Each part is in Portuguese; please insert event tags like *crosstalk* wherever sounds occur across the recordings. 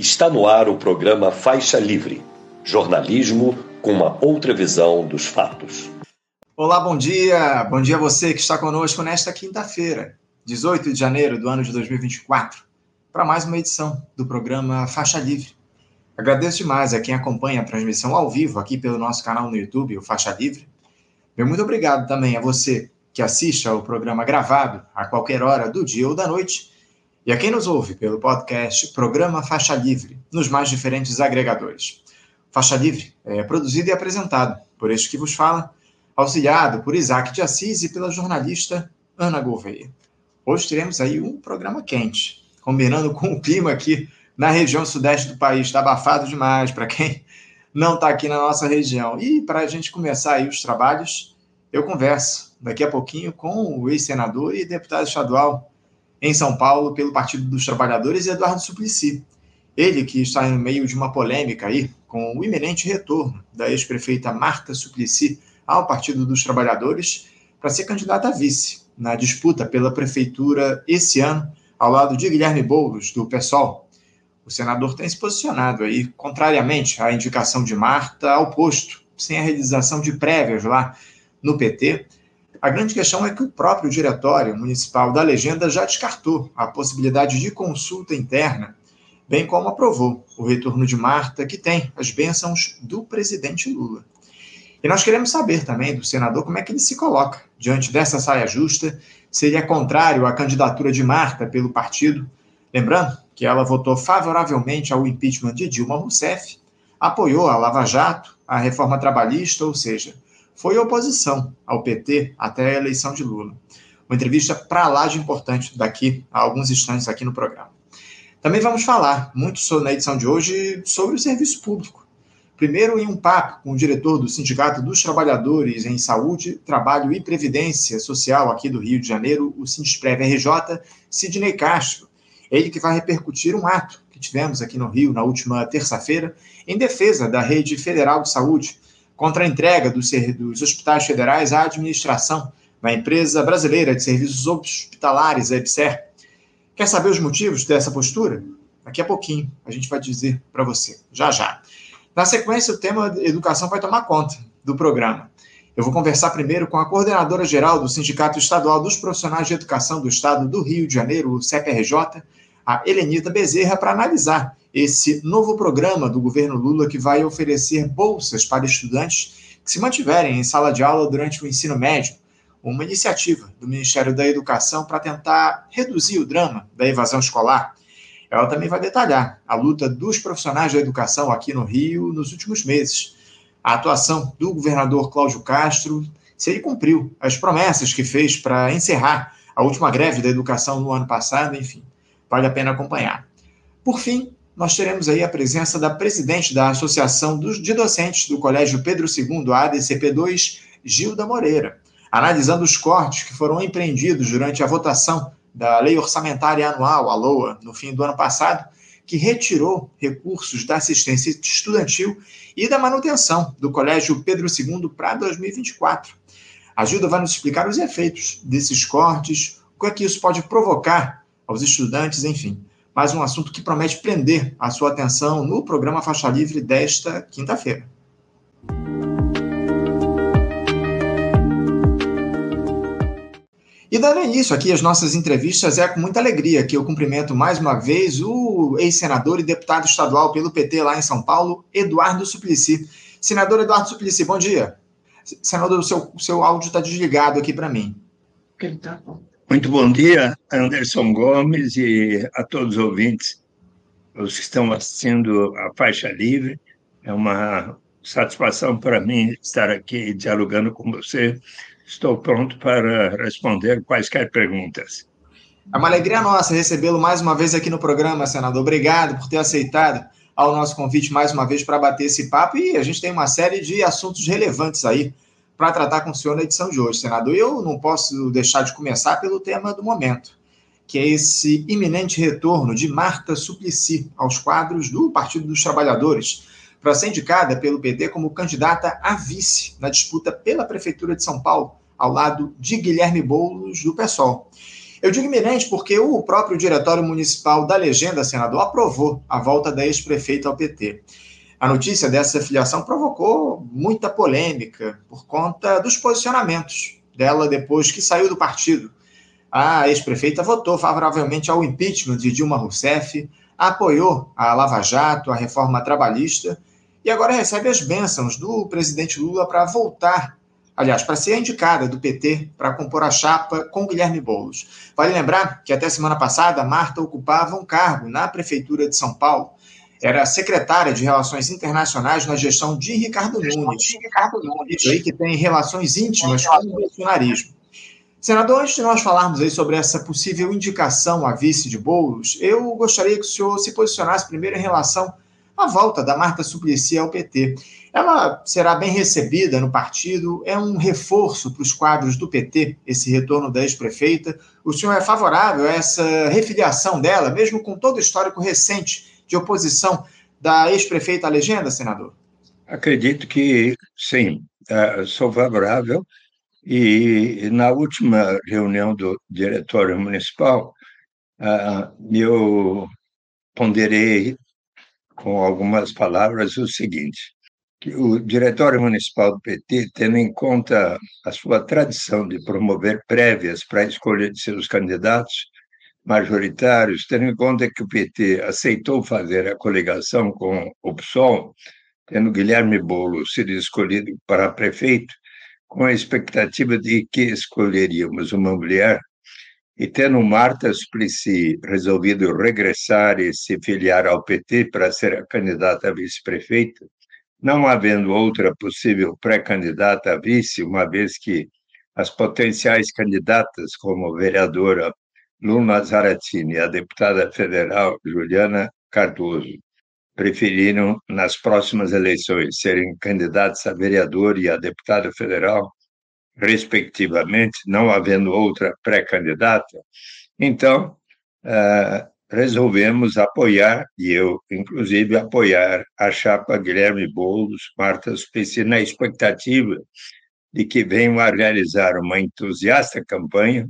Está no ar o programa Faixa Livre jornalismo com uma outra visão dos fatos. Olá, bom dia. Bom dia a você que está conosco nesta quinta-feira, 18 de janeiro do ano de 2024, para mais uma edição do programa Faixa Livre. Agradeço demais a quem acompanha a transmissão ao vivo aqui pelo nosso canal no YouTube, o Faixa Livre. Meu muito obrigado também a você que assiste ao programa gravado a qualquer hora do dia ou da noite e a quem nos ouve pelo podcast Programa Faixa Livre, nos mais diferentes agregadores. Faixa Livre é produzido e apresentado por este que vos fala, auxiliado por Isaac de Assis e pela jornalista Ana Gouveia. Hoje teremos aí um programa quente, combinando com o clima aqui na região sudeste do país. Está abafado demais para quem não está aqui na nossa região. E para a gente começar aí os trabalhos, eu converso daqui a pouquinho com o ex-senador e deputado estadual em São Paulo pelo Partido dos Trabalhadores, Eduardo Suplicy. Ele que está no meio de uma polêmica aí com o iminente retorno da ex-prefeita Marta Suplicy ao Partido dos Trabalhadores para ser candidata a vice na disputa pela prefeitura esse ano, ao lado de Guilherme Boulos, do PSOL. O senador tem se posicionado aí, contrariamente à indicação de Marta, ao posto, sem a realização de prévias lá no PT, a grande questão é que o próprio Diretório Municipal da Legenda já descartou a possibilidade de consulta interna, bem como aprovou o retorno de Marta, que tem as bênçãos do presidente Lula. E nós queremos saber também do senador como é que ele se coloca diante dessa saia justa, se ele é contrário à candidatura de Marta pelo partido. Lembrando que ela votou favoravelmente ao impeachment de Dilma Rousseff, apoiou a Lava Jato, a reforma trabalhista, ou seja, foi oposição ao PT até a eleição de Lula. Uma entrevista para lá de importante daqui a alguns instantes aqui no programa. Também vamos falar muito sobre, na edição de hoje sobre o serviço público. Primeiro, em um papo com o diretor do Sindicato dos Trabalhadores em Saúde, Trabalho e Previdência Social aqui do Rio de Janeiro, o Sindesprev RJ, Sidney Castro. Ele que vai repercutir um ato que tivemos aqui no Rio na última terça-feira em defesa da Rede Federal de Saúde, contra a entrega dos, dos hospitais federais à administração da empresa brasileira de serviços hospitalares, a EBSER. Quer saber os motivos dessa postura? Daqui a pouquinho a gente vai dizer para você, já já. Na sequência, o tema educação vai tomar conta do programa. Eu vou conversar primeiro com a coordenadora geral do Sindicato Estadual dos Profissionais de Educação do Estado do Rio de Janeiro, o CEPRJ, a Helenita Bezerra, para analisar esse novo programa do governo Lula que vai oferecer bolsas para estudantes que se mantiverem em sala de aula durante o ensino médio, uma iniciativa do Ministério da Educação para tentar reduzir o drama da evasão escolar. Ela também vai detalhar a luta dos profissionais da educação aqui no Rio nos últimos meses, a atuação do governador Cláudio Castro, se ele cumpriu as promessas que fez para encerrar a última greve da educação no ano passado, enfim, vale a pena acompanhar. Por fim, nós teremos aí a presença da presidente da Associação dos, de Docentes do Colégio Pedro II, a ADCP2, Gilda Moreira, analisando os cortes que foram empreendidos durante a votação da Lei Orçamentária Anual, a LOA, no fim do ano passado, que retirou recursos da assistência estudantil e da manutenção do Colégio Pedro II para 2024. A Gilda vai nos explicar os efeitos desses cortes, o que é que isso pode provocar aos estudantes, enfim mais um assunto que promete prender a sua atenção no programa Faixa Livre desta quinta-feira. E dando início aqui às nossas entrevistas, é com muita alegria que eu cumprimento mais uma vez o ex-senador e deputado estadual pelo PT lá em São Paulo, Eduardo Suplicy. Senador Eduardo Suplicy, bom dia. Senador, o seu, o seu áudio está desligado aqui para mim. Tá bom. Muito bom dia, Anderson Gomes e a todos os ouvintes, os que estão assistindo a Faixa Livre. É uma satisfação para mim estar aqui dialogando com você. Estou pronto para responder quaisquer perguntas. É uma alegria nossa recebê-lo mais uma vez aqui no programa, senador. Obrigado por ter aceitado ao nosso convite mais uma vez para bater esse papo. E a gente tem uma série de assuntos relevantes aí para tratar com o senhor na edição de hoje, senador. Eu não posso deixar de começar pelo tema do momento, que é esse iminente retorno de Marta Suplicy aos quadros do Partido dos Trabalhadores, para ser indicada pelo PT como candidata a vice na disputa pela Prefeitura de São Paulo, ao lado de Guilherme Boulos, do PSOL. Eu digo iminente porque o próprio Diretório Municipal da Legenda, senador, aprovou a volta da ex-prefeita ao PT. A notícia dessa filiação provocou muita polêmica por conta dos posicionamentos dela depois que saiu do partido. A ex-prefeita votou favoravelmente ao impeachment de Dilma Rousseff, apoiou a Lava Jato, a reforma trabalhista e agora recebe as bênçãos do presidente Lula para voltar, aliás, para ser indicada do PT para compor a chapa com Guilherme Boulos. Vale lembrar que até semana passada Marta ocupava um cargo na prefeitura de São Paulo era secretária de Relações Internacionais na gestão de Ricardo Nunes. De Ricardo Nunes. Aí que tem relações íntimas com o bolsonarismo. Senador, antes de nós falarmos aí sobre essa possível indicação a vice de Boulos, eu gostaria que o senhor se posicionasse primeiro em relação à volta da Marta Suplicy ao PT. Ela será bem recebida no partido? É um reforço para os quadros do PT, esse retorno da ex-prefeita? O senhor é favorável a essa refiliação dela, mesmo com todo o histórico recente de oposição da ex-prefeita à legenda, senador? Acredito que sim, é, sou favorável. E na última reunião do Diretório Municipal, eu ponderei com algumas palavras o seguinte: que o Diretório Municipal do PT, tendo em conta a sua tradição de promover prévias para a escolha de seus candidatos, majoritários, tendo em conta que o PT aceitou fazer a coligação com o PSOL, tendo Guilherme Boulos sido escolhido para prefeito, com a expectativa de que escolheríamos uma mulher, e tendo Marta Suplicy resolvido regressar e se filiar ao PT para ser a candidata a vice-prefeita, não havendo outra possível pré-candidata a vice, uma vez que as potenciais candidatas como vereadora Luna Zaratini e a deputada federal Juliana Cardoso preferiram, nas próximas eleições, serem candidatos a vereador e a deputada federal, respectivamente, não havendo outra pré-candidata, então uh, resolvemos apoiar, e eu, inclusive, apoiar a chapa Guilherme Boulos, Marta Suplicy, na expectativa de que venham a realizar uma entusiasta campanha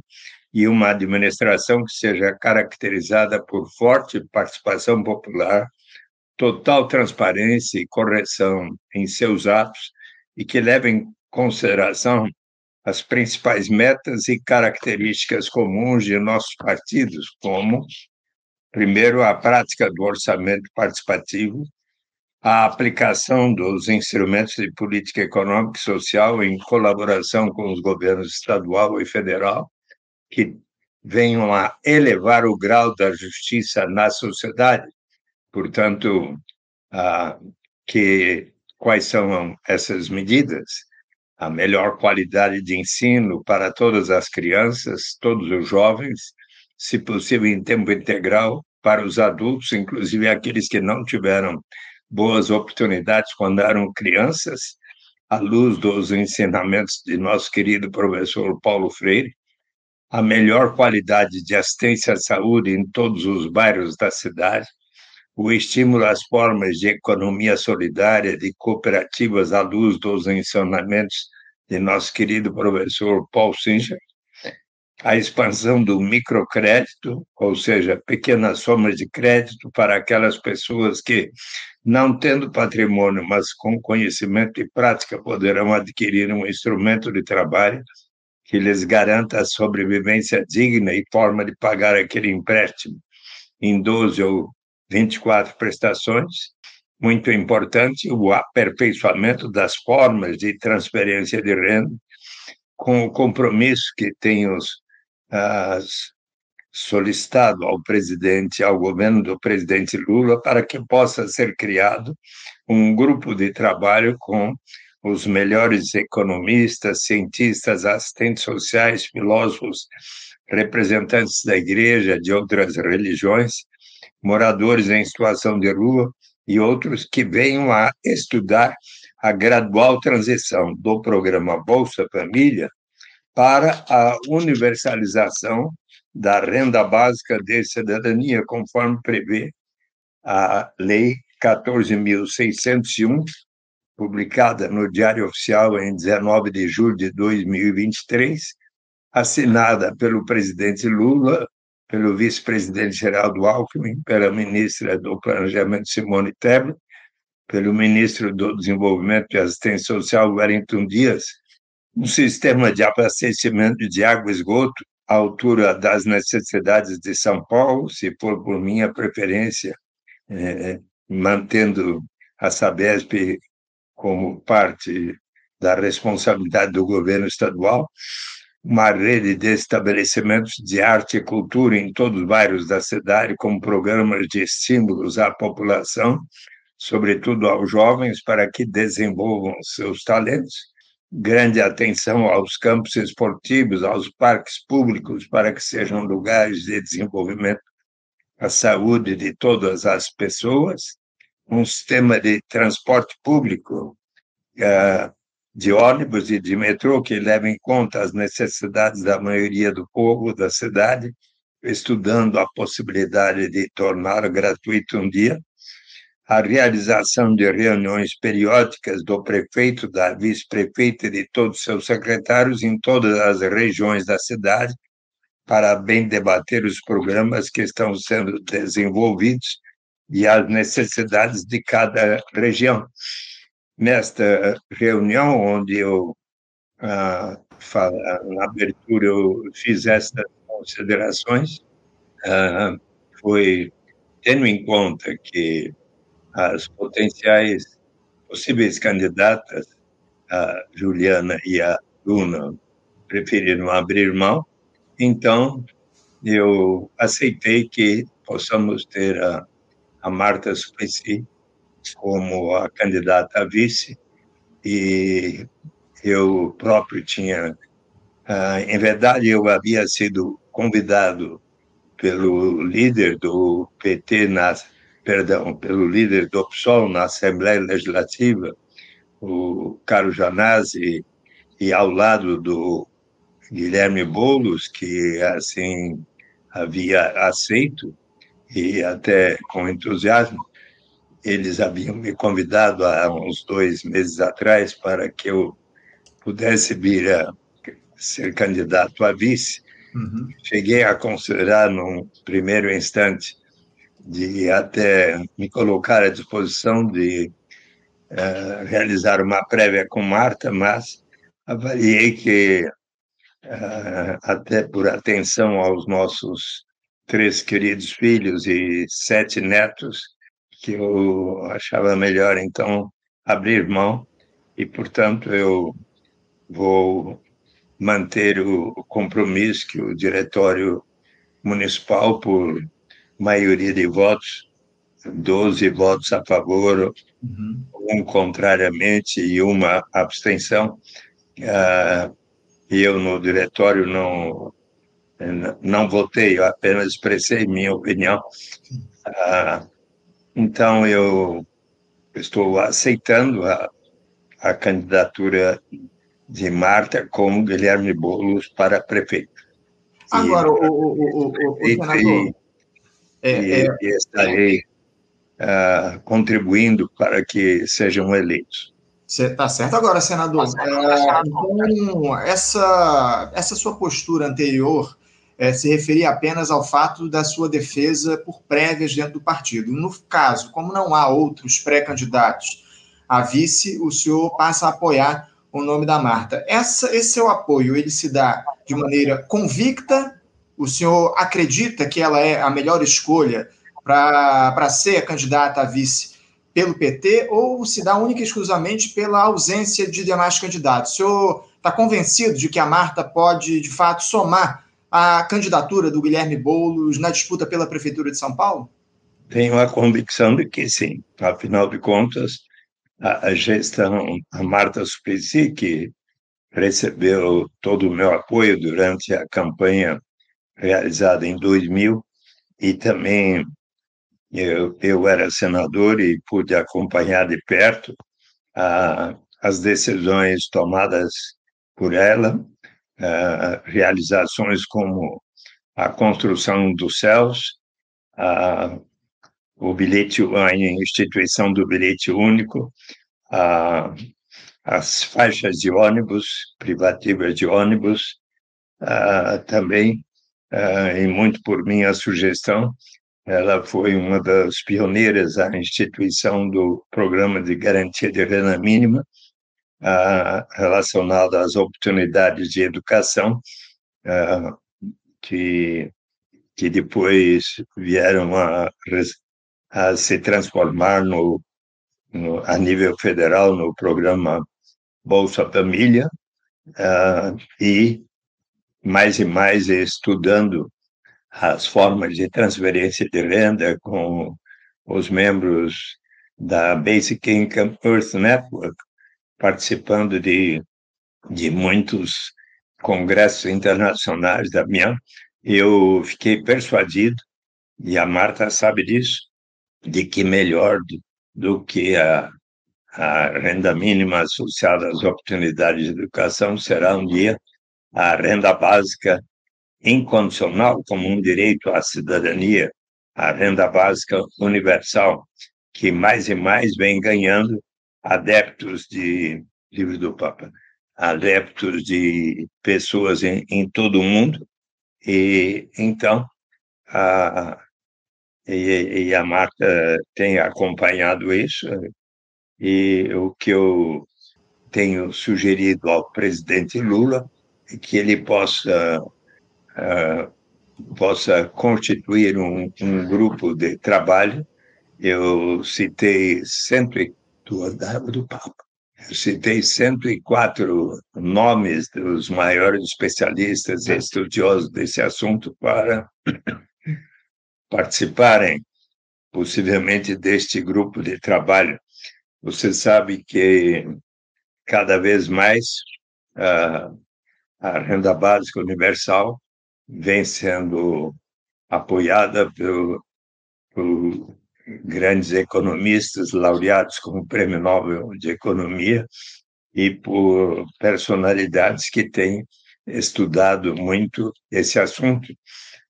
e uma administração que seja caracterizada por forte participação popular, total transparência e correção em seus atos e que leve em consideração as principais metas e características comuns de nossos partidos, como, primeiro, a prática do orçamento participativo, a aplicação dos instrumentos de política econômica e social em colaboração com os governos estadual e federal, que venham a elevar o grau da justiça na sociedade. Portanto, ah, que quais são essas medidas? A melhor qualidade de ensino para todas as crianças, todos os jovens, se possível em tempo integral para os adultos, inclusive aqueles que não tiveram boas oportunidades quando eram crianças, à luz dos ensinamentos de nosso querido professor Paulo Freire, a melhor qualidade de assistência à saúde em todos os bairros da cidade, o estímulo às formas de economia solidária, de cooperativas à luz dos ensinamentos de nosso querido professor Paul Singer, a expansão do microcrédito, ou seja, pequenas somas de crédito para aquelas pessoas que, não tendo patrimônio, mas com conhecimento e prática, poderão adquirir um instrumento de trabalho que lhes garanta a sobrevivência digna e forma de pagar aquele empréstimo em 12 ou 24 prestações. Muito importante o aperfeiçoamento das formas de transferência de renda, com o compromisso que tenhamos uh, solicitado ao presidente, ao governo do presidente Lula, para que possa ser criado um grupo de trabalho com os melhores economistas, cientistas, assistentes sociais, filósofos, representantes da igreja, de outras religiões, moradores em situação de rua e outros que venham a estudar a gradual transição do programa Bolsa Família para a universalização da renda básica de cidadania, conforme prevê a Lei 14.601, publicada no Diário Oficial em 19 de julho de 2023, assinada pelo presidente Lula, pelo vice-presidente Geraldo Alckmin, pela ministra do Planejamento Simone Tebet, pelo ministro do Desenvolvimento e Assistência Social Wellington Dias, um sistema de abastecimento de água e esgoto à altura das necessidades de São Paulo, se for por minha preferência, é, mantendo a Sabesp como parte da responsabilidade do governo estadual, uma rede de estabelecimentos de arte e cultura em todos os bairros da cidade, com programas de estímulos à população, sobretudo aos jovens, para que desenvolvam seus talentos. Grande atenção aos campos esportivos, aos parques públicos, para que sejam lugares de desenvolvimento à saúde de todas as pessoas. Um sistema de transporte público uh, de ônibus e de metrô que leva em conta as necessidades da maioria do povo da cidade, estudando a possibilidade de tornar gratuito um dia, a realização de reuniões periódicas do prefeito, da vice-prefeita e de todos os seus secretários em todas as regiões da cidade, para bem debater os programas que estão sendo desenvolvidos e as necessidades de cada região. Nesta reunião onde eu ah, fala, na abertura eu fiz estas considerações ah, foi tendo em conta que as potenciais possíveis candidatas a Juliana e a Luna preferiram abrir mão então eu aceitei que possamos ter a, a Marta Suplicy como a candidata a vice e eu próprio tinha, ah, em verdade, eu havia sido convidado pelo líder do PT na, perdão, pelo líder do PSOL na Assembleia Legislativa, o Carlos Janazzi, e ao lado do Guilherme Boulos, que assim havia aceito e até com entusiasmo, eles haviam me convidado há uns dois meses atrás para que eu pudesse vir a ser candidato a vice. Uhum. Cheguei a considerar, num primeiro instante, de até me colocar à disposição de uh, realizar uma prévia com Marta, mas avaliei que, uh, até por atenção aos nossos três queridos filhos e sete netos, que eu achava melhor, então, abrir mão e, portanto, eu vou manter o compromisso que o diretório municipal, por maioria de votos, 12 votos a favor, uhum. um contrariamente e uma abstenção, uh, eu no diretório não não votei, eu apenas expressei minha opinião. Uh, então, eu estou aceitando a, a candidatura de Marta como Guilherme Boulos para prefeito. Agora, e, o, o, o, o, senador... E, é, e, é... e estarei uh, contribuindo para que sejam eleitos. Está certo. Agora, senador, é, então, essa, essa sua postura anterior é, se referia apenas ao fato da sua defesa por prévias dentro do partido. No caso, como não há outros pré-candidatos a vice, o senhor passa a apoiar o nome da Marta. Essa, esse seu apoio, ele se dá de maneira convicta? O senhor acredita que ela é a melhor escolha para ser a candidata a vice pelo PT ou se dá única e exclusivamente pela ausência de demais candidatos? O senhor está convencido de que a Marta pode, de fato, somar a candidatura do Guilherme Boulos na disputa pela Prefeitura de São Paulo? Tenho a convicção de que sim. Afinal de contas, a, gestão, a Marta Suplicy, que recebeu todo o meu apoio durante a campanha realizada em 2000, e também eu, eu era senador e pude acompanhar de perto a, as decisões tomadas por ela realizações como a construção dos céus, uh, o bilhete, a instituição do bilhete único, uh, as faixas de ônibus, privativas de ônibus, uh, também, e muito por minha sugestão, ela foi uma das pioneiras da instituição do Programa de Garantia de Renda Mínima, uh, relacionado às oportunidades de educação, que, que depois vieram a, a se transformar no, no, a nível federal no programa Bolsa Família, uh, e mais e mais estudando as formas de transferência de renda com os membros da Basic Income Earth Network, participando de, de muitos congressos internacionais da minha, eu fiquei persuadido, e a Marta sabe disso, de que melhor do, do que a, a renda mínima associada às oportunidades de educação será um dia a renda básica incondicional como um direito à cidadania, a renda básica universal, que mais e mais vem ganhando adeptos de livro do Papa, adeptos de pessoas em, em todo o mundo, e então a, e, e a Marta tem acompanhado isso, e o que eu tenho sugerido ao presidente Lula é que ele possa uh, possa constituir um, um, grupo de trabalho. Eu citei sempre do do Papa. Eu citei 104 nomes dos maiores especialistas e estudiosos desse assunto para *coughs* participarem, possivelmente, deste grupo de trabalho. Você sabe que cada vez mais uh, a renda básica universal vem sendo apoiada por, por grandes economistas laureados com o Prêmio Nobel de Economia e por personalidades que têm estudado muito esse assunto,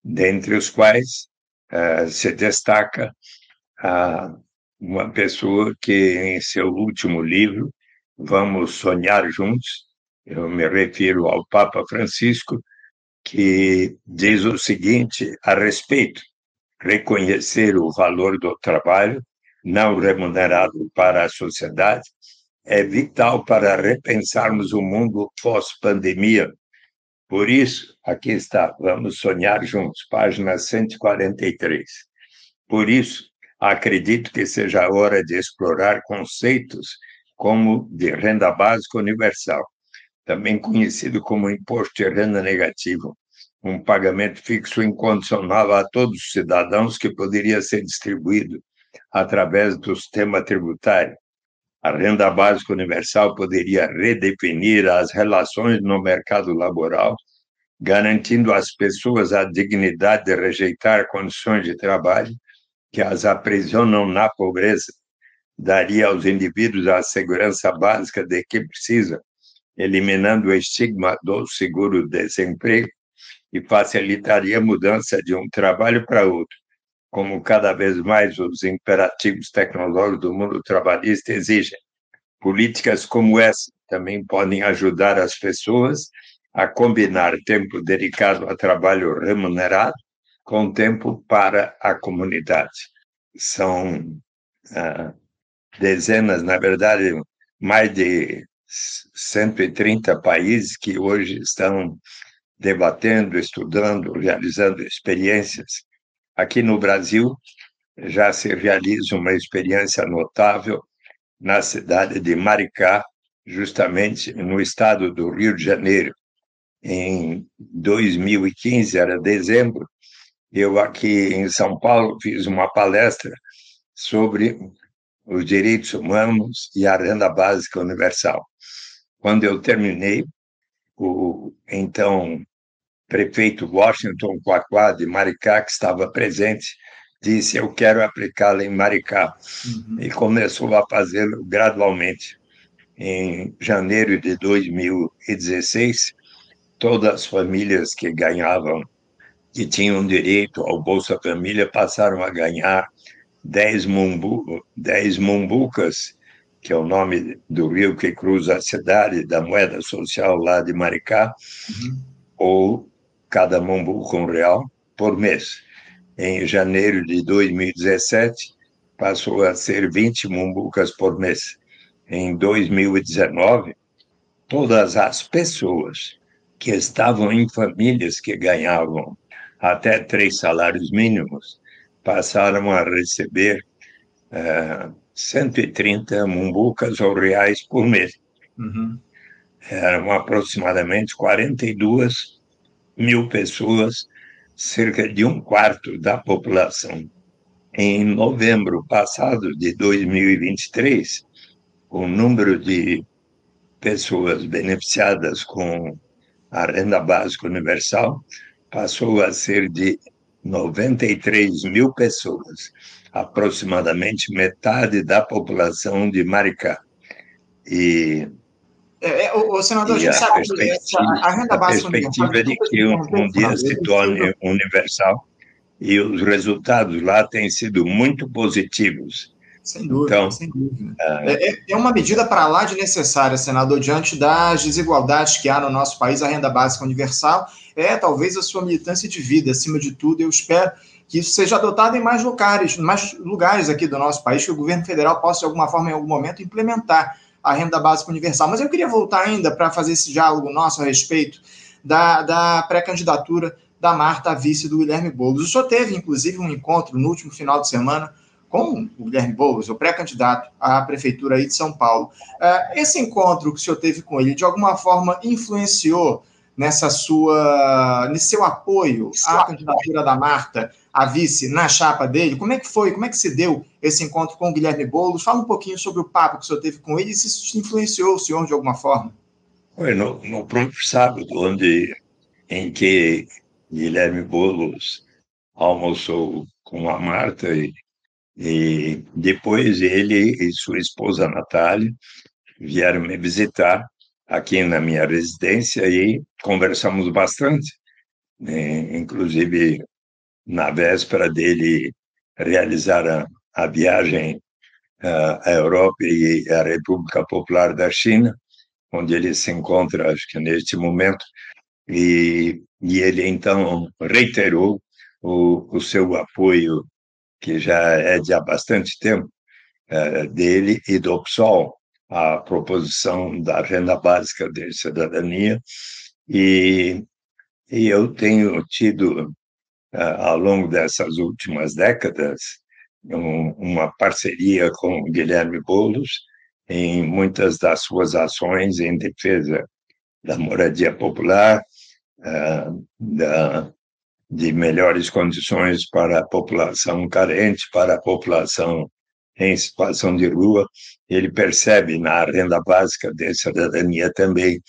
dentre os quais uh, se destaca uma pessoa que, em seu último livro, Vamos Sonhar Juntos, eu me refiro ao Papa Francisco, que diz o seguinte a respeito: reconhecer o valor do trabalho não remunerado para a sociedade é vital para repensarmos o mundo pós-pandemia. Por isso, aqui está, vamos sonhar juntos, página 143. Por isso, acredito que seja a hora de explorar conceitos como de renda básica universal, também conhecido como imposto de renda negativo, um pagamento fixo incondicional a todos os cidadãos que poderia ser distribuído através do sistema tributário. A renda básica universal poderia redefinir as relações no mercado laboral, garantindo às pessoas a dignidade de rejeitar condições de trabalho que as aprisionam na pobreza. Daria aos indivíduos a segurança básica de que precisam, eliminando o estigma do seguro-desemprego e facilitaria a mudança de um trabalho para outro, como cada vez mais os imperativos tecnológicos do mundo trabalhista exigem. Políticas como essa também podem ajudar as pessoas a combinar tempo dedicado a trabalho remunerado com tempo para a comunidade. São ah, dezenas, na verdade, mais de 130 países que hoje estão debatendo, estudando, realizando experiências. Aqui no Brasil, já se realiza uma experiência notável na cidade de Maricá, justamente no estado do Rio de Janeiro. Em 2015, era dezembro, eu aqui em São Paulo fiz uma palestra sobre os direitos humanos e a renda básica universal. Quando eu terminei, o então prefeito Washington Quaquá de Maricá, que estava presente, disse: Eu quero aplicá-la em Maricá. Uhum. E começou a fazê-lo gradualmente. Em janeiro de 2016, todas as famílias que ganhavam, que tinham direito ao Bolsa Família, passaram a ganhar 10, mumbu, 10 mumbucas, que é o nome do rio que cruza a cidade, da moeda social lá de Maricá, uhum ou cada Mombuca um real por mês. Em janeiro de 2017, passou a ser 20 Mombucas por mês. Em 2019, todas as pessoas que estavam em famílias que ganhavam até três salários mínimos passaram a receber uh, 130 mumbucas ou reais por mês. Uhum. Eram aproximadamente 42 mil pessoas, cerca de um quarto da população. Em novembro passado de 2023, o número de pessoas beneficiadas com a renda básica universal passou a ser de 93 mil pessoas, aproximadamente metade da população de Maricá. E é, é, o, o senador, a gente sabe que a renda básica a perspectiva de que um, um dia se torne universal e os resultados lá têm sido muito positivos. Sem dúvida, então, sem dúvida. É, é, é uma medida para lá de necessária, senador, diante das desigualdades que há no nosso país, a renda básica universal é talvez a sua militância de vida, acima de tudo. Eu espero que isso seja adotado em mais lugares, mais lugares aqui do nosso país, que o governo federal possa, de alguma forma, em algum momento, implementar a renda básica universal. Mas eu queria voltar ainda para fazer esse diálogo nosso a respeito da, da pré-candidatura da Marta a vice do Guilherme Boulos. O senhor teve, inclusive, um encontro no último final de semana com o Guilherme Boulos, o pré-candidato à prefeitura aí de São Paulo. Uh, esse encontro que o senhor teve com ele, de alguma forma, influenciou nessa sua, nesse seu apoio à candidatura da Marta a vice na chapa dele? Como é que foi? Como é que se deu esse encontro com o Guilherme Boulos? Fala um pouquinho sobre o papo que o senhor teve com ele e se isso influenciou o senhor de alguma forma. Foi no, no próprio sábado, onde, em que Guilherme Boulos almoçou com a Marta e e depois ele e sua esposa Natália vieram me visitar aqui na minha residência e conversamos bastante. Né? Inclusive, na véspera dele realizar a, a viagem uh, à Europa e à República Popular da China, onde ele se encontra, acho que neste momento, e, e ele então reiterou o, o seu apoio que já é de há bastante tempo, é, dele e do PSOL, a proposição da renda básica de cidadania, e, e eu tenho tido, ao longo dessas últimas décadas, um, uma parceria com Guilherme Boulos em muitas das suas ações em defesa da moradia popular, é, da de melhores condições para a população carente, para a população em situação de rua. Ele percebe na renda básica de cidadania também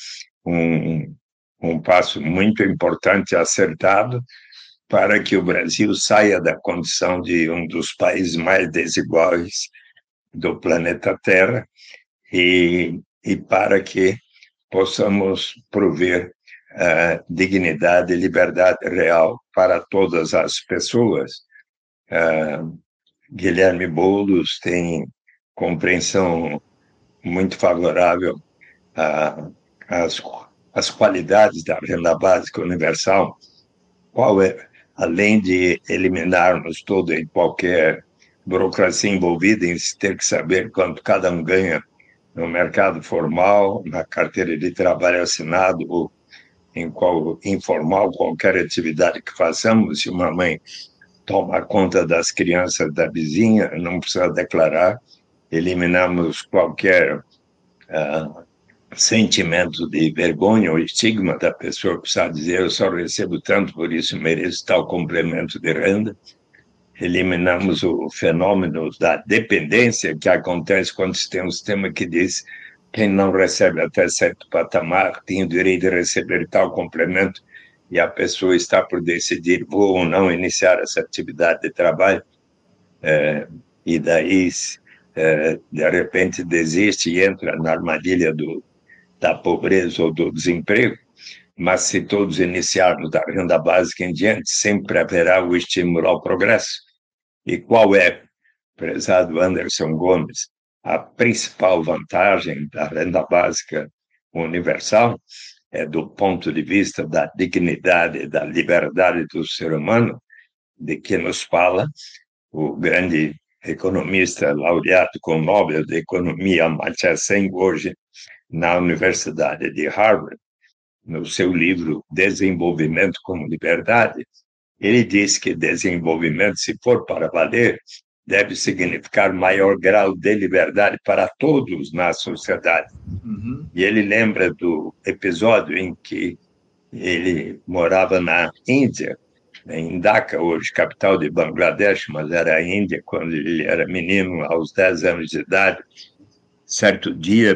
um, um passo muito importante acertado para que o Brasil saia da condição de um dos países mais desiguais do planeta Terra e, e para que possamos prover uh, dignidade e liberdade real para todas as pessoas. Uh, Guilherme Boulos tem compreensão muito favorável às, às qualidades da renda básica universal, qual é, além de eliminarmos toda e qualquer burocracia envolvida em ter que saber quanto cada um ganha no mercado formal, na carteira de trabalho assinado ou em qual informal qualquer atividade que façamos, se uma mãe toma conta das crianças da vizinha, não precisa declarar, eliminamos qualquer uh, sentimento de vergonha ou estigma da pessoa que precisa dizer eu só recebo tanto, por isso mereço tal complemento de renda. Eliminamos o fenômeno da dependência que acontece quando se tem um sistema que diz quem não recebe até certo patamar tem o direito de receber tal complemento e a pessoa está por decidir vou ou não iniciar essa atividade de trabalho é, e daí é, de repente desiste e entra na armadilha do, da pobreza ou do desemprego, mas se todos iniciarmos da renda básica em diante, sempre haverá o estímulo ao progresso. E qual é, prezado Anderson Gomes, a principal vantagem da renda básica universal é do ponto de vista da dignidade, da liberdade do ser humano, de que nos fala o grande economista laureado com o Nobel de Economia Amartya Sen hoje na Universidade de Harvard, no seu livro Desenvolvimento como Liberdade, ele diz que desenvolvimento, se for para valer, deve significar maior grau de liberdade para todos na sociedade. Uhum. E ele lembra do episódio em que ele morava na Índia, em Dhaka, hoje capital de Bangladesh, mas era a Índia quando ele era menino, aos 10 anos de idade. Certo dia,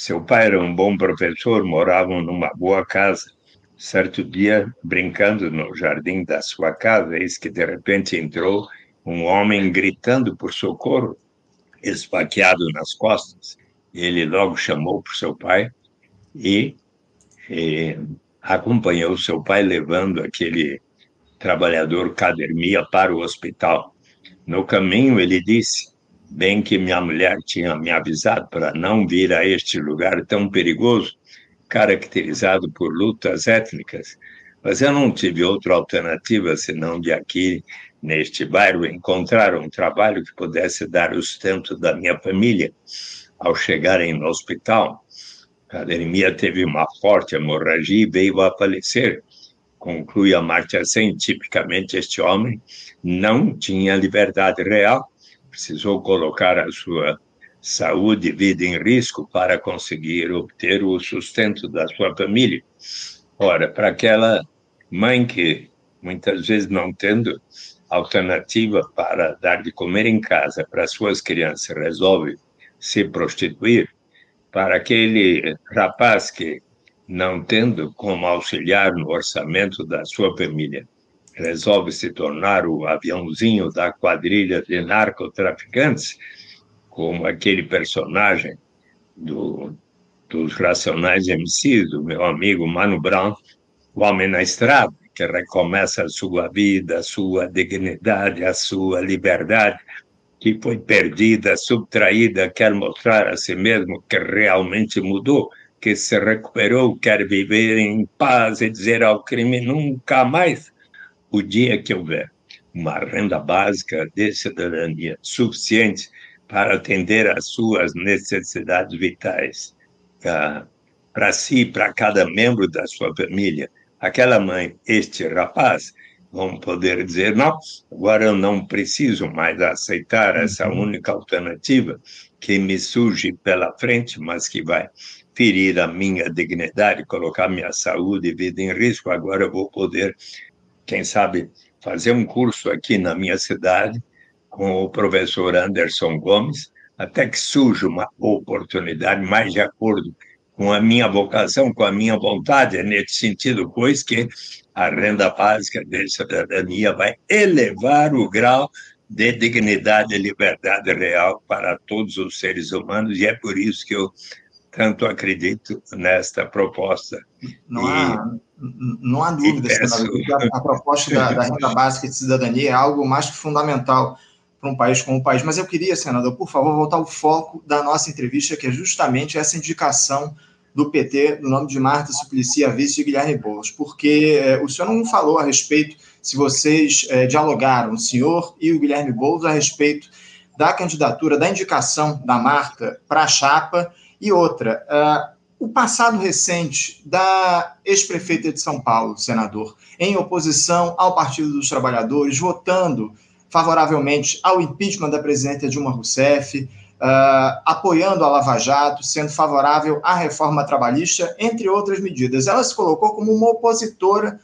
seu pai era um bom professor, moravam numa boa casa. Certo dia, brincando no jardim da sua casa, eis que de repente entrou um homem gritando por socorro, esfaqueado nas costas. Ele logo chamou por seu pai e, e acompanhou seu pai levando aquele trabalhador Cadermia para o hospital. No caminho, ele disse: Bem que minha mulher tinha me avisado para não vir a este lugar tão perigoso, caracterizado por lutas étnicas, mas eu não tive outra alternativa senão de aqui, neste bairro, encontrar um trabalho que pudesse dar o sustento da minha família. Ao chegarem no hospital, Cadermia teve uma forte hemorragia e veio a falecer conclui a Marta Sen, tipicamente este homem não tinha liberdade real, precisou colocar a sua saúde e vida em risco para conseguir obter o sustento da sua família. Ora, para aquela mãe que muitas vezes não tendo alternativa para dar de comer em casa para suas crianças, resolve se prostituir, para aquele rapaz que não tendo como auxiliar no orçamento da sua família, resolve se tornar o aviãozinho da quadrilha de narcotraficantes, como aquele personagem do, dos Racionais MCs, do meu amigo Mano Brown, o homem na estrada, que recomeça a sua vida, a sua dignidade, a sua liberdade, que foi perdida, subtraída, quer mostrar a si mesmo que realmente mudou que se recuperou quer viver em paz e dizer ao crime nunca mais. O dia que houver uma renda básica de cidadania suficiente para atender às suas necessidades vitais, uh, para si, para cada membro da sua família, aquela mãe, este rapaz, vão poder dizer: não, agora eu não preciso mais aceitar essa uhum. única alternativa que me surge pela frente, mas que vai ferir a minha dignidade, colocar minha saúde e vida em risco. Agora eu vou poder, quem sabe, fazer um curso aqui na minha cidade com o professor Anderson Gomes, até que surja uma oportunidade mais de acordo com a minha vocação, com a minha vontade, nesse sentido, pois que a renda básica de cidadania vai elevar o grau de dignidade e liberdade real para todos os seres humanos, e é por isso que eu tanto acredito nesta proposta. Não, e, há, não há dúvida, peço... a, a, proposta da, da, renda básica de cidadania é algo mais que fundamental para um país como o país. Mas eu queria, senador, por favor, voltar ao foco da nossa entrevista, que é justamente essa indicação do PT no nome de Marta Suplicy a vice de Guilherme Boulos, porque é, o senhor não falou a respeito se vocês é, dialogaram, o senhor e o Guilherme Boulos, a respeito da candidatura, da indicação da Marta para a chapa e outra, uh, o passado recente da ex-prefeita de São Paulo, senador, em oposição ao Partido dos Trabalhadores, votando favoravelmente ao impeachment da presidenta Dilma Rousseff, uh, apoiando a Lava Jato, sendo favorável à reforma trabalhista, entre outras medidas. Ela se colocou como uma opositora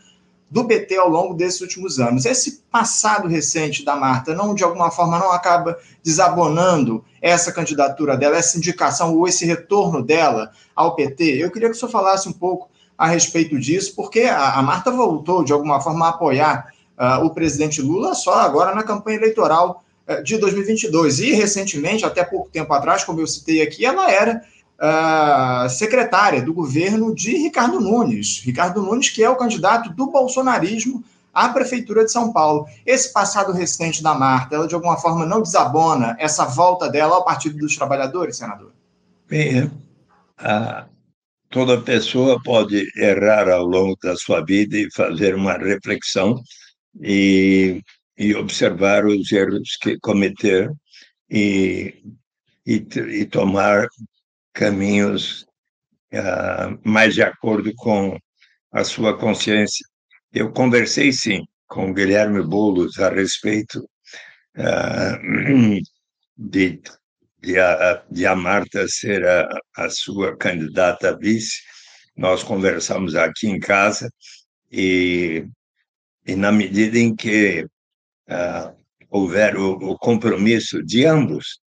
do PT ao longo desses últimos anos. Esse passado recente da Marta não, de alguma forma, não acaba desabonando essa candidatura dela, essa indicação ou esse retorno dela ao PT? Eu queria que o senhor falasse um pouco a respeito disso, porque a, a Marta voltou, de alguma forma, a apoiar uh, o presidente Lula só agora na campanha eleitoral uh, de 2022. E, recentemente, até pouco tempo atrás, como eu citei aqui, ela era uh, secretária do governo de Ricardo Nunes. Ricardo Nunes, que é o candidato do bolsonarismo à Prefeitura de São Paulo. Esse passado recente da Marta, ela de alguma forma não desabona essa volta dela ao Partido dos Trabalhadores, senador? Bem, a toda pessoa pode errar ao longo da sua vida e fazer uma reflexão e, e observar os erros que cometer e, e, e tomar caminhos uh, mais de acordo com a sua consciência. Eu conversei, sim, com Guilherme Boulos a respeito uh, *clears throat* de, de, a, de a Marta ser a, a sua candidata a vice. Nós conversamos aqui em casa e, e na medida em que uh, houver o, o compromisso de ambos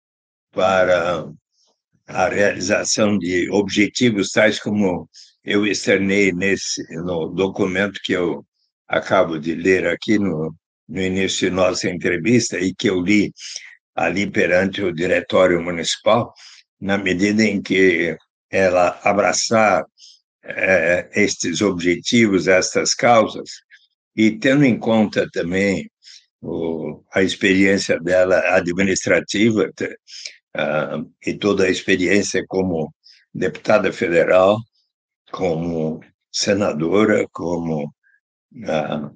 para a realização de objetivos tais como eu externei nesse no documento que eu acabo de ler aqui no, no início de nossa entrevista e que eu li ali perante o diretório municipal, na medida em que ela abraçar é, estes objetivos, estas causas, e tendo em conta também o, a experiência dela administrativa uh, e toda a experiência como deputada federal, como senadora, como uh,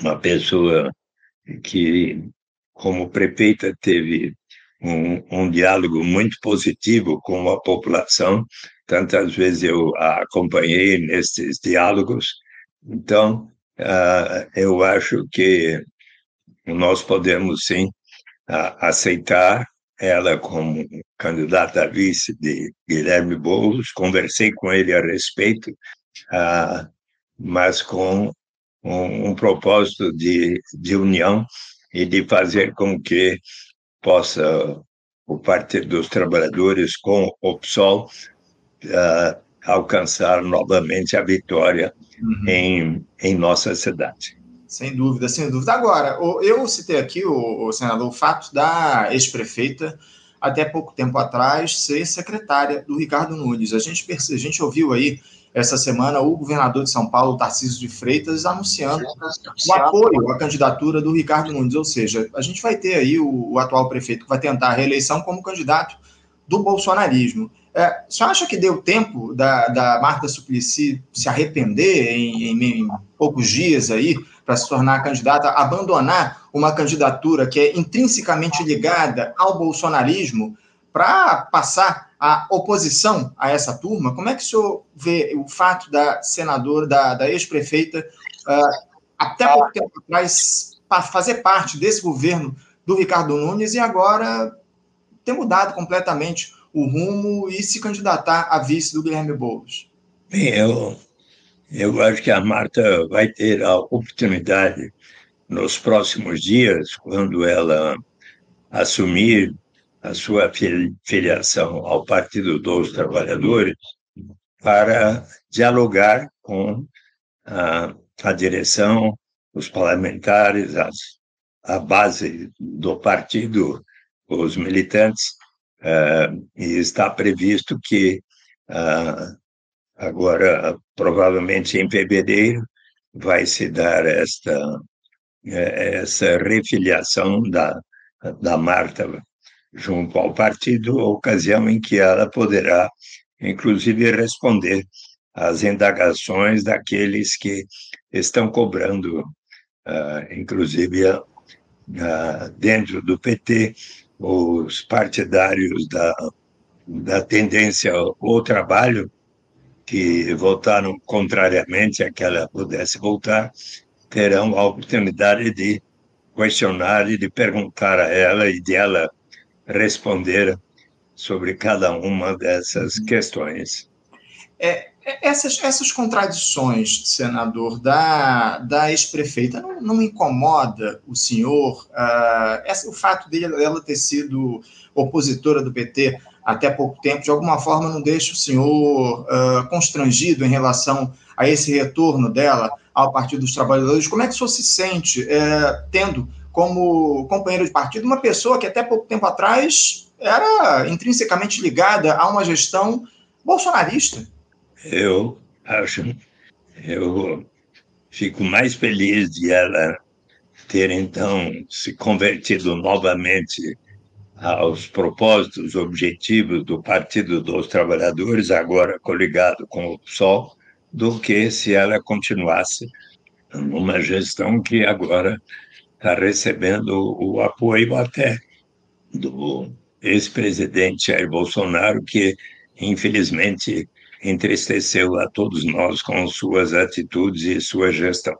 uma pessoa que, como prefeita, teve um, um, diálogo muito positivo com a população. Tantas vezes eu a acompanhei nesses diálogos. Então, uh, eu acho que nós podemos, sim, uh, aceitar ela como candidata a vice de Guilherme Boulos, conversei com ele a respeito, uh, mas com um, um, propósito de, de união e de fazer com que possa o Partido dos Trabalhadores, com o PSOL, uh, alcançar novamente a vitória uhum. em, em nossa cidade. Sem dúvida, sem dúvida. Agora, eu citei aqui, o, o senador, o fato da ex-prefeita, até pouco tempo atrás, ser secretária do Ricardo Nunes. A gente, a gente ouviu aí essa semana o governador de São Paulo, Tarcísio de Freitas, anunciando o apoio à candidatura do Ricardo Nunes. Ou seja, a gente vai ter aí o, o atual prefeito que vai tentar a reeleição como candidato do bolsonarismo. É, você acha que deu tempo da, da Marta Suplicy se arrepender em, em, em poucos dias aí para se tornar candidata, abandonar uma candidatura que é intrinsecamente ligada ao bolsonarismo para passar a oposição a essa turma? Como é que o senhor vê o fato da senadora, da, da ex-prefeita, uh, até pouco tempo atrás, fazer parte desse governo do Ricardo Nunes e agora ter mudado completamente o rumo e se candidatar a vice do Guilherme Boulos? Bem, eu, eu acho que a Marta vai ter a oportunidade nos próximos dias, quando ela assumir a sua filiação ao Partido dos Trabalhadores, para dialogar com a, a direção, os parlamentares, as, a base do partido, os militantes, uh, e está previsto que uh, Agora, provavelmente em fevereiro, vai se dar esta, eh, essa refiliação da, da Marta junto ao partido, ocasião em que ela poderá, inclusive, responder às indagações daqueles que estão cobrando, uh, inclusive, uh, dentro do PT, os partidários da, da tendência ao trabalho, que votaram contrariamente a que ela pudesse voltar, terão a oportunidade de questionar e de perguntar a ela e de ela responder sobre cada uma dessas questões. É, essas, essas contradições, senador, da, da ex-prefeita, não, não incomoda o senhor uh, essa, o fato dela ter sido opositora do PT até pouco tempo, de alguma forma não deixa o senhor uh, constrangido em relação a esse retorno dela ao Partido dos Trabalhadores? Como é que o senhor se sente uh, tendo como companheiro de partido uma pessoa que até pouco tempo atrás era intrinsecamente ligada a uma gestão bolsonarista? Eu acho, eu fico mais feliz de ela ter então se convertido novamente aos propósitos, objetivos do Partido dos Trabalhadores, agora coligado com o PSOL, do que se ela continuasse numa gestão que agora está recebendo o apoio até do ex-presidente Jair Bolsonaro, que infelizmente entristeceu a todos nós com suas atitudes e sua gestão.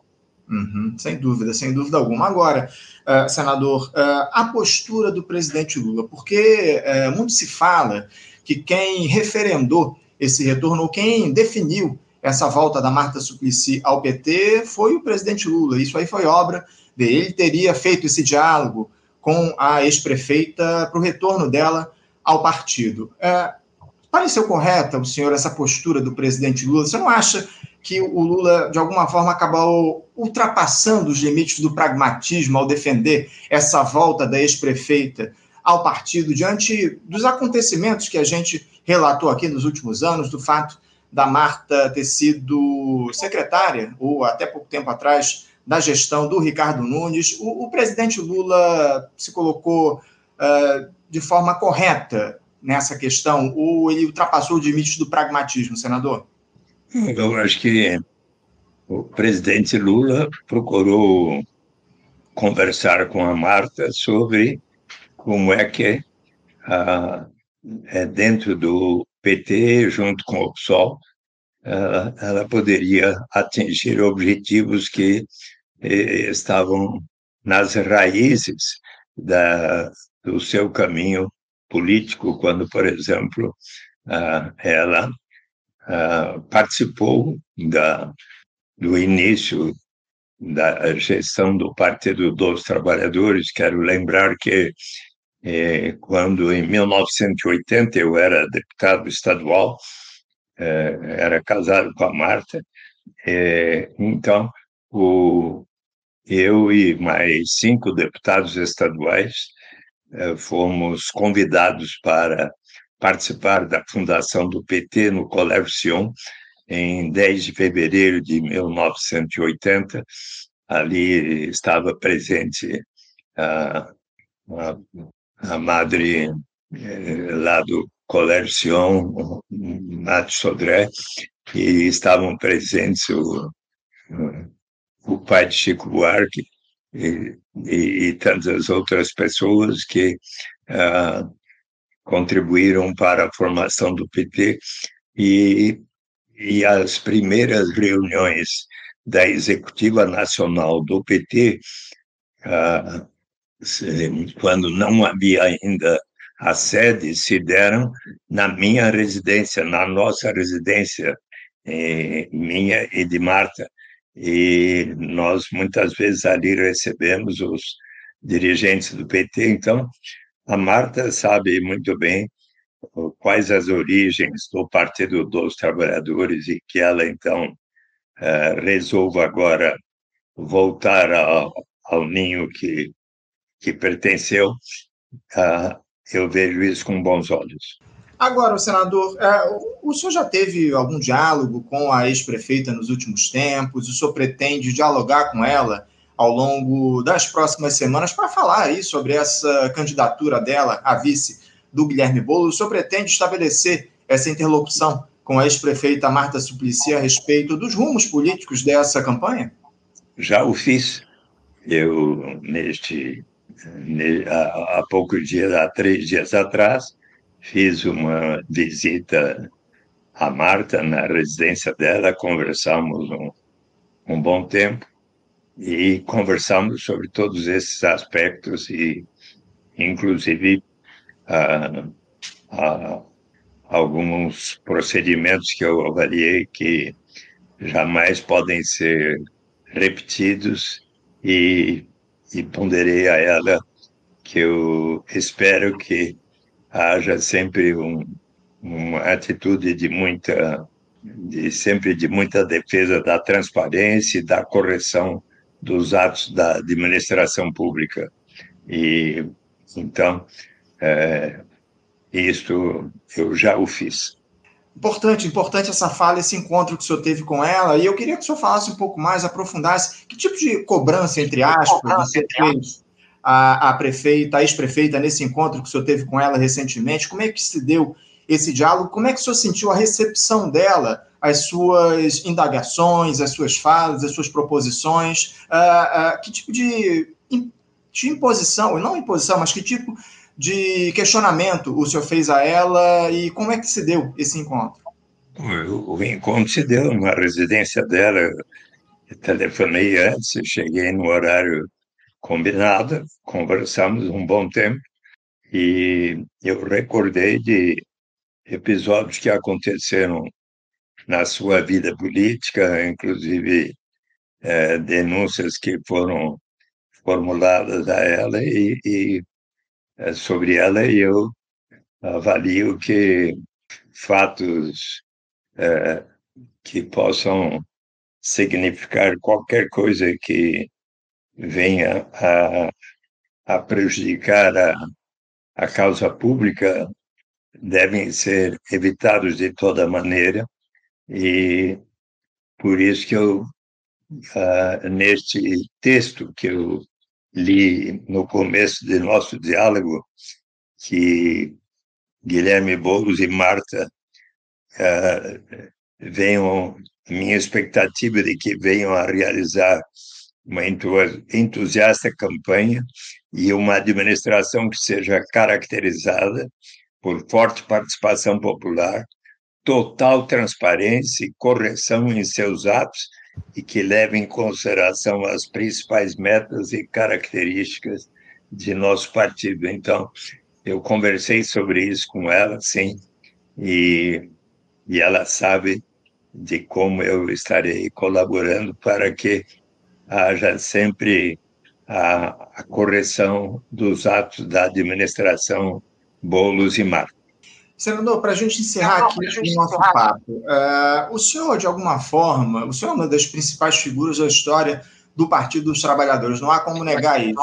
Uhum, sem dúvida, sem dúvida alguma. Agora, uh, senador, uh, a postura do presidente Lula, porque uh, muito se fala que quem referendou esse retorno, ou quem definiu essa volta da Marta Suplicy ao PT, foi o presidente Lula. Isso aí foi obra dele. Ele teria feito esse diálogo com a ex-prefeita para o retorno dela ao partido. Pareceu correta o senhor essa postura do presidente Lula? Você não acha que o Lula, de alguma forma, acabou ultrapassando os limites do pragmatismo ao defender essa volta da ex-prefeita ao partido, diante dos acontecimentos que a gente relatou aqui nos últimos anos, do fato da Marta ter sido secretária, ou até pouco tempo atrás, da gestão do Ricardo Nunes. O, o presidente Lula se colocou uh, de forma correta nessa questão, ou ele ultrapassou os limites do pragmatismo, senador? Eu acho que o presidente Lula procurou conversar com a Marta sobre como é que ah, é dentro do PT, junto com o PSOL, ela, ela poderia atingir objetivos que eh, estavam nas raízes da, do seu caminho político, quando, por exemplo, ela participou da, do início da gestão do Partido dos Trabalhadores. Quero lembrar que eh, quando em 1980 eu era deputado estadual, eh, era casado com a Marta, eh, então o, eu e mais cinco deputados estaduais fomos convidados para participar da fundação do PT no Colégio Sion, em 10 de fevereiro de 1980. Ali estava presente a, a, a madre eh, lá do Colégio Sion, Nath Sodré, e estavam presentes o, o pai de Chico Buarque e, e, e tantas outras pessoas que uh, contribuíram para a formação do PT e, e as primeiras reuniões da executiva nacional do PT, ah, quando não havia ainda a sede, se deram na minha residência, na nossa residência, minha e de Marta. E nós muitas vezes ali recebemos os dirigentes do PT, então a Marta sabe muito bem quais as origens do Partido dos Trabalhadores e que ela, então, eh, resolva agora voltar ao, ao ninho que, que pertenceu, ah, eu vejo isso com bons olhos. Agora, senador, eh, o senhor já teve algum diálogo com a ex-prefeita nos últimos tempos? O senhor pretende dialogar com ela ao longo das próximas semanas para falar aí sobre essa candidatura dela a vice do Guilherme Boulos. O senhor pretende estabelecer essa interlocução com a ex-prefeita Marta Suplicy a respeito dos rumos políticos dessa campanha? Já o fiz. Eu, neste, há, há poucos dias, há três dias atrás, fiz uma visita a Marta na residência dela, conversamos um, um bom tempo e conversamos sobre todos esses aspectos e, inclusive, uh, uh, alguns procedimentos que eu avaliei que jamais podem ser repetidos e, e ponderei a ela que eu espero que haja sempre um, uma atitude de muita de sempre de muita defesa da transparência e da correção dos atos da administração pública. E então, é, isso eu já o fiz. Importante, importante essa fala, esse encontro que o senhor teve com ela. E eu queria que o senhor falasse um pouco mais, aprofundasse que tipo de cobrança, entre aspas, você fez a, a prefeita, a ex-prefeita, nesse encontro que o senhor teve com ela recentemente? Como é que se deu esse diálogo? Como é que o senhor sentiu a recepção dela às suas indagações, às suas falas, às suas proposições? Uh, uh, que tipo de, de imposição, não imposição, mas que tipo de questionamento o senhor fez a ela e como é que se deu esse encontro? O, o encontro se deu na residência dela. Eu telefonei antes, cheguei no horário combinado, conversamos um bom tempo e eu recordei de episódios que aconteceram na sua vida política, inclusive é, denúncias que foram formuladas a ela e, e é, sobre ela eu avalio que fatos é, que possam significar qualquer coisa que venha a, a prejudicar a, a causa pública devem ser evitados de toda maneira. E por isso que eu uh, neste texto que eu li no começo do nosso diálogo que Guilherme Boulos e Marta uh, venham minha expectativa de que venham a realizar uma entusiasta campanha e uma administração que seja caracterizada por forte participação popular, total transparência e correção em seus atos e que leve em consideração as principais metas e características de nosso partido. Então, eu conversei sobre isso com ela, sim, e, e ela sabe de como eu estarei colaborando para que haja sempre a, a correção dos atos da administração Boulos e Marco. Senador, para a gente encerrar aqui o nosso papo, uh, o senhor, de alguma forma, o senhor é uma das principais figuras da história do Partido dos Trabalhadores, não há como negar isso.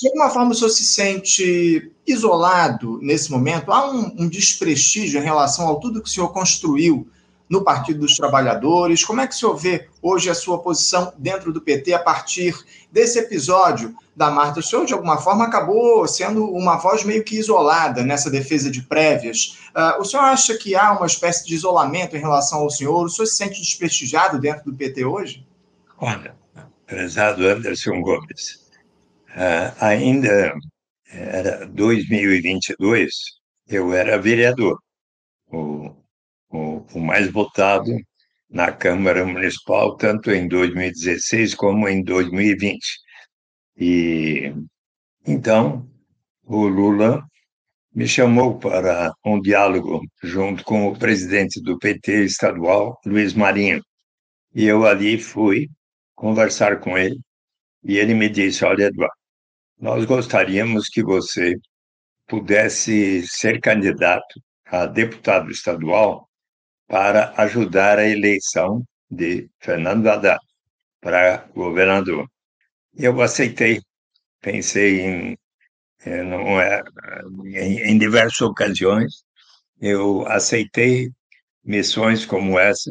De alguma forma, o senhor se sente isolado nesse momento? Há um, um desprestígio em relação ao tudo que o senhor construiu no Partido dos Trabalhadores? Como é que o senhor vê hoje a sua posição dentro do PT a partir desse episódio da Marta? O senhor, de alguma forma, acabou sendo uma voz meio que isolada nessa defesa de prévias. Uh, o senhor acha que há uma espécie de isolamento em relação ao senhor? O senhor se sente desprestigiado dentro do PT hoje? Olha, prezado Anderson Gomes, uh, ainda era 2022, eu era vereador. O o, mais votado na Câmara Municipal, tanto em 2016 como em 2020. E então o Lula me chamou para um diálogo junto com o presidente do PT estadual, Luiz Marinho. E eu ali fui conversar com ele e ele me disse: Olha, Eduardo, nós gostaríamos que você pudesse ser candidato a deputado estadual para ajudar a eleição de Fernando Haddad para governador. Eu aceitei, pensei em, eh, é, em, em diversas ocasiões, eu aceitei missões como essa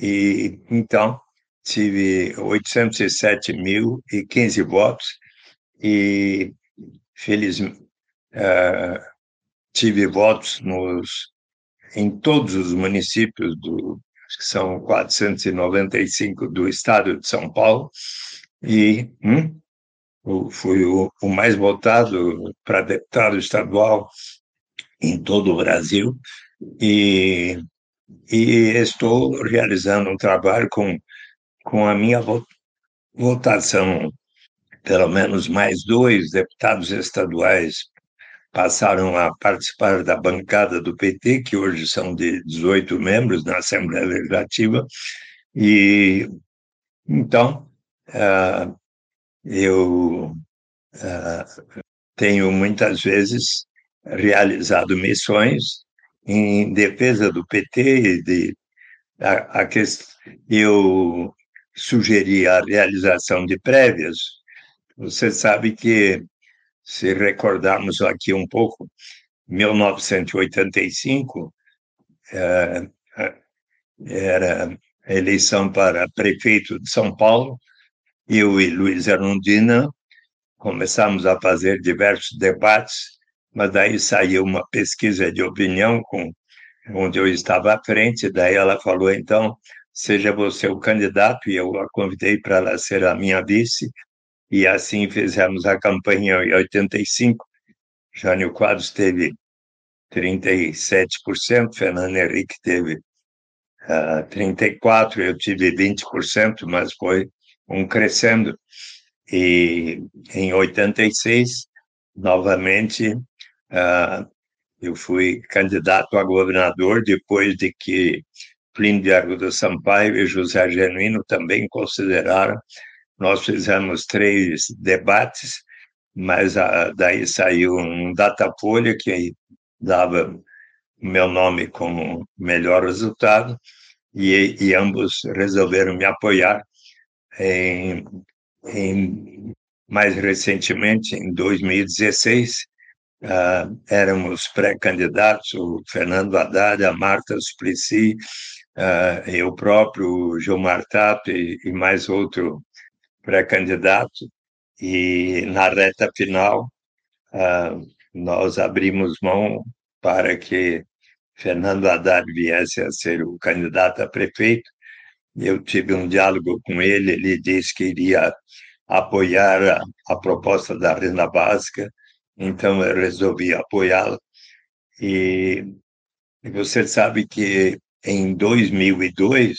e então tive 807.015 votos e felizmente uh, tive votos nos em todos os municípios do que são 495 do estado de São Paulo e hum, fui o, o mais votado para deputado estadual em todo o Brasil e, e estou realizando um trabalho com com a minha votação. Pelo menos mais dois deputados estaduais passaram a participar da bancada do PT, que hoje são de 18 membros na Assembleia Legislativa, e então uh, eu uh, tenho muitas vezes realizado missões em defesa do PT de a, a eu sugeri a realização de prévias. Você sabe que se recordarmos aqui um pouco, 1985 é, é, era a eleição para prefeito de São Paulo, eu e Luiz Arundina começamos a fazer diversos debates, mas daí saiu uma pesquisa de opinião com onde eu estava à frente, daí ela falou, então, seja você o candidato, e eu a convidei para ela ser a minha vice, e assim fizemos a campanha em 85. Jânio Quadros teve 37%, Fernando Henrique teve uh, ah, 34%, eu tive 20%, mas foi um crescendo. E em 86, novamente, uh, eu fui candidato a governador depois de que Plínio de Arruda Sampaio e José Genuíno também consideraram. Nós fizemos três debates, mas a, daí saiu um datafolha que dava meu nome como melhor resultado, e, e ambos resolveram me apoiar. Em, em, mais recentemente, em 2016, uh, éramos pré-candidatos, o Fernando Haddad, a Marta Suplicy, uh, eu próprio, o Gilmar Tato e, e mais outro pré-candidato, e na reta final uh, nós abrimos mão para que Fernando Haddad viesse a ser o candidato a prefeito. Eu tive um diálogo com ele, ele disse que iria apoiar a, a proposta da renda básica, então eu resolvi apoiá-la. E você sabe que em 2002,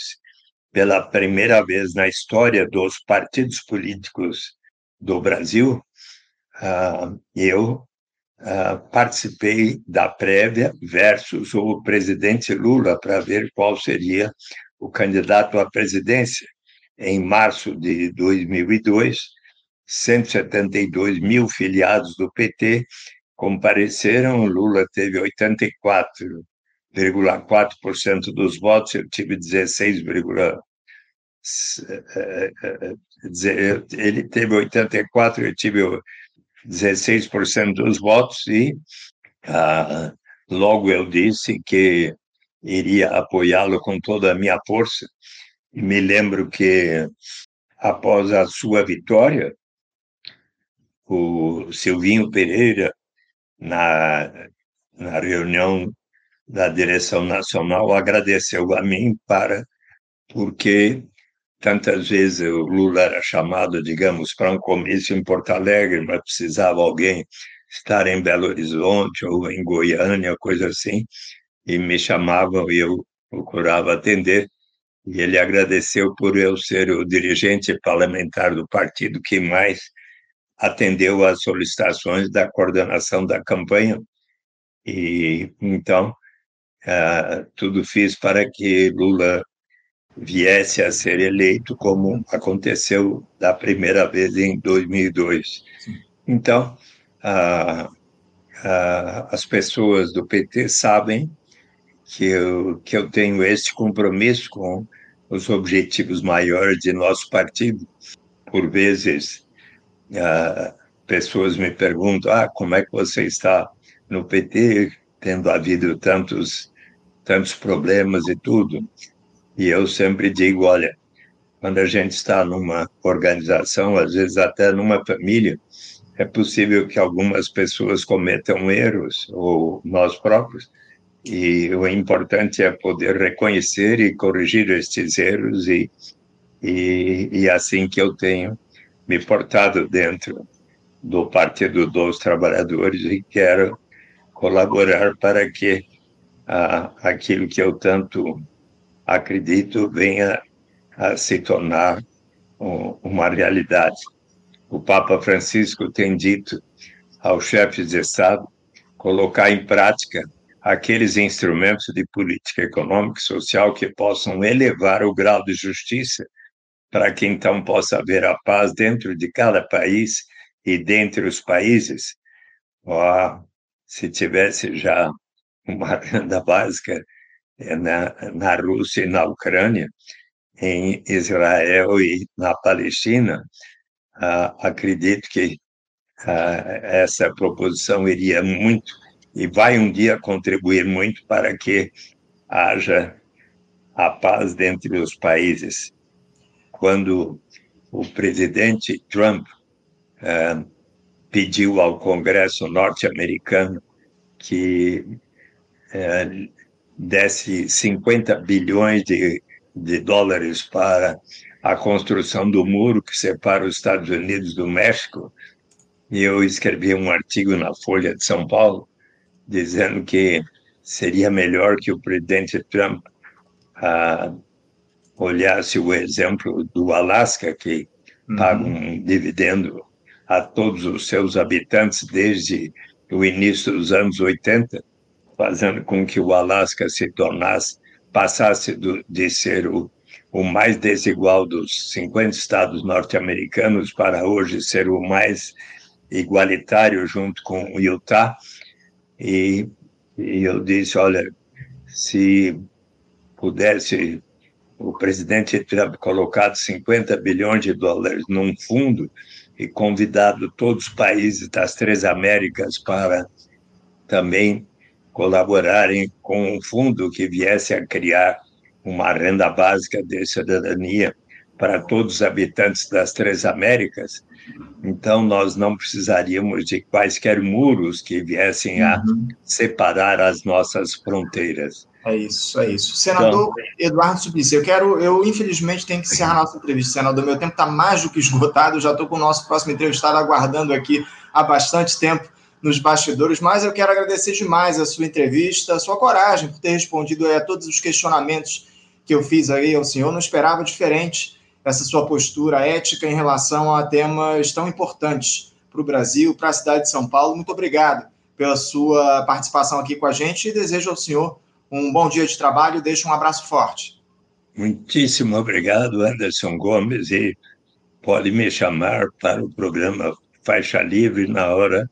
pela primeira vez na história dos partidos políticos do Brasil, uh, eu uh, participei da prévia versus o presidente Lula para ver qual seria o candidato à presidência. Em março de 2002, 172 mil filiados do PT compareceram, Lula teve 84,4% dos votos, eu tive 16, eh, eh, eh, ele teve 84, eu tive 16% dos votos e ah, logo eu disse que iria apoiá-lo com toda a minha força. E me lembro que após a sua vitória, o Silvinho Pereira, na, na reunião da direção nacional, agradeceu a mim para porque Tantas vezes o Lula era chamado, digamos, para um comício em Porto Alegre, mas precisava alguém estar em Belo Horizonte ou em Goiânia, coisa assim, e me chamavam e eu procurava atender. E ele agradeceu por eu ser o dirigente parlamentar do partido que mais atendeu às solicitações da coordenação da campanha. E então, uh, tudo fiz para que Lula viesse a ser eleito, como aconteceu da primeira vez em 2002. Então, as pessoas do PT sabem que eu, que eu tenho este compromisso com os objetivos maiores de nosso partido. Por vezes, pessoas me perguntam: ah, como é que você está no PT, tendo havido tantos, tantos problemas e tudo? E eu sempre digo, olha, quando a gente está numa organização, às vezes até numa família, é possível que algumas pessoas cometam erros, ou nós próprios, e o importante é poder reconhecer e corrigir estes erros, e, e, e assim que eu tenho me portado dentro do Partido dos Trabalhadores e quero colaborar para que ah, aquilo que eu tanto acredito, venha a se tornar uma realidade. O Papa Francisco tem dito aos chefes de Estado colocar em prática aqueles instrumentos de política econômica e social que possam elevar o grau de justiça para que então possa haver a paz dentro de cada país e dentre os países. Oh, se tivesse já uma renda básica na, na Rússia e na Ucrânia, em Israel e na Palestina, uh, acredito que uh, essa proposição iria muito e vai um dia contribuir muito para que haja a paz dentre os países. Quando o presidente Trump uh, pediu ao Congresso norte-americano que é, desse 50 bilhões de, de dólares para a construção do muro que separa os Estados Unidos do México. E eu escrevi um artigo na Folha de São Paulo dizendo que seria melhor que o presidente Trump ah, olhasse o exemplo do Alasca, que uhum. paga um dividendo a todos os seus habitantes desde o início dos anos 80, fazendo com que o Alasca se tornasse, passasse do, de ser o, o mais desigual dos 50 estados norte-americanos para hoje ser o mais igualitário junto com o Utah. E, e eu disse, olha, se pudesse o presidente Trump colocado 50 bilhões de dólares num fundo e convidado todos os países das três Américas para também colaborarem com um fundo que viesse a criar uma renda básica de cidadania para todos os habitantes das três Américas, então nós não precisaríamos de quaisquer muros que viessem a uhum. separar as nossas fronteiras. É isso, é isso. Senador então, Eduardo Suplicy, eu quero, eu infelizmente tenho que encerrar nossa entrevista, senador. Meu tempo está mais do que esgotado, eu já estou com o nosso próximo entrevistado aguardando aqui há bastante tempo nos bastidores, mas eu quero agradecer demais a sua entrevista, a sua coragem por ter respondido a todos os questionamentos que eu fiz aí ao senhor. Não esperava diferente essa sua postura ética em relação a temas tão importantes para o Brasil, para a cidade de São Paulo. Muito obrigado pela sua participação aqui com a gente e desejo ao senhor um bom dia de trabalho. Deixo um abraço forte. Muitíssimo obrigado, Anderson Gomes, e pode me chamar para o programa Faixa Livre na hora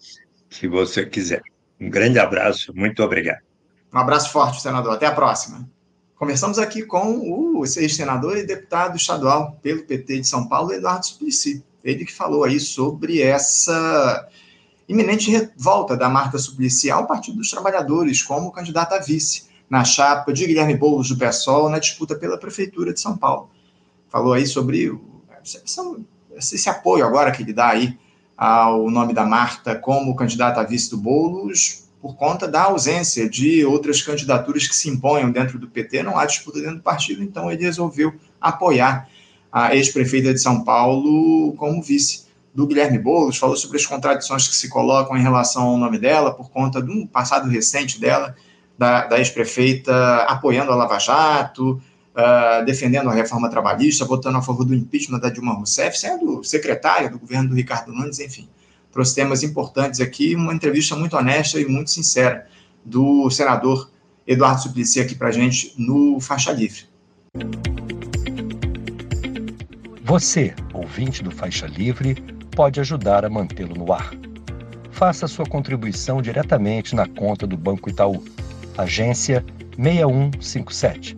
que você quiser. Um grande abraço, muito obrigado. Um abraço forte, senador. Até a próxima. Conversamos aqui com o ex-senador e deputado estadual pelo PT de São Paulo, Eduardo Suplicy. Ele que falou aí sobre essa iminente revolta da Marta Suplicy ao Partido dos Trabalhadores como candidata a vice na chapa de Guilherme Boulos do PSOL na disputa pela Prefeitura de São Paulo. Falou aí sobre esse apoio agora que ele dá aí ao nome da Marta como candidata a vice do Boulos, por conta da ausência de outras candidaturas que se imponham dentro do PT, não há disputa dentro do partido, então ele resolveu apoiar a ex-prefeita de São Paulo como vice do Guilherme Boulos, falou sobre as contradições que se colocam em relação ao nome dela, por conta de um passado recente dela, da, da ex-prefeita apoiando a Lava Jato, uh, defendendo a reforma trabalhista, votando a favor do impeachment da Dilma Rousseff, sendo secretária do governo do Ricardo Nunes, enfim trouxe temas importantes aqui, uma entrevista muito honesta e muito sincera do senador Eduardo Suplicy aqui para a gente no Faixa Livre. Você, ouvinte do Faixa Livre, pode ajudar a mantê-lo no ar. Faça sua contribuição diretamente na conta do Banco Itaú, agência 6157,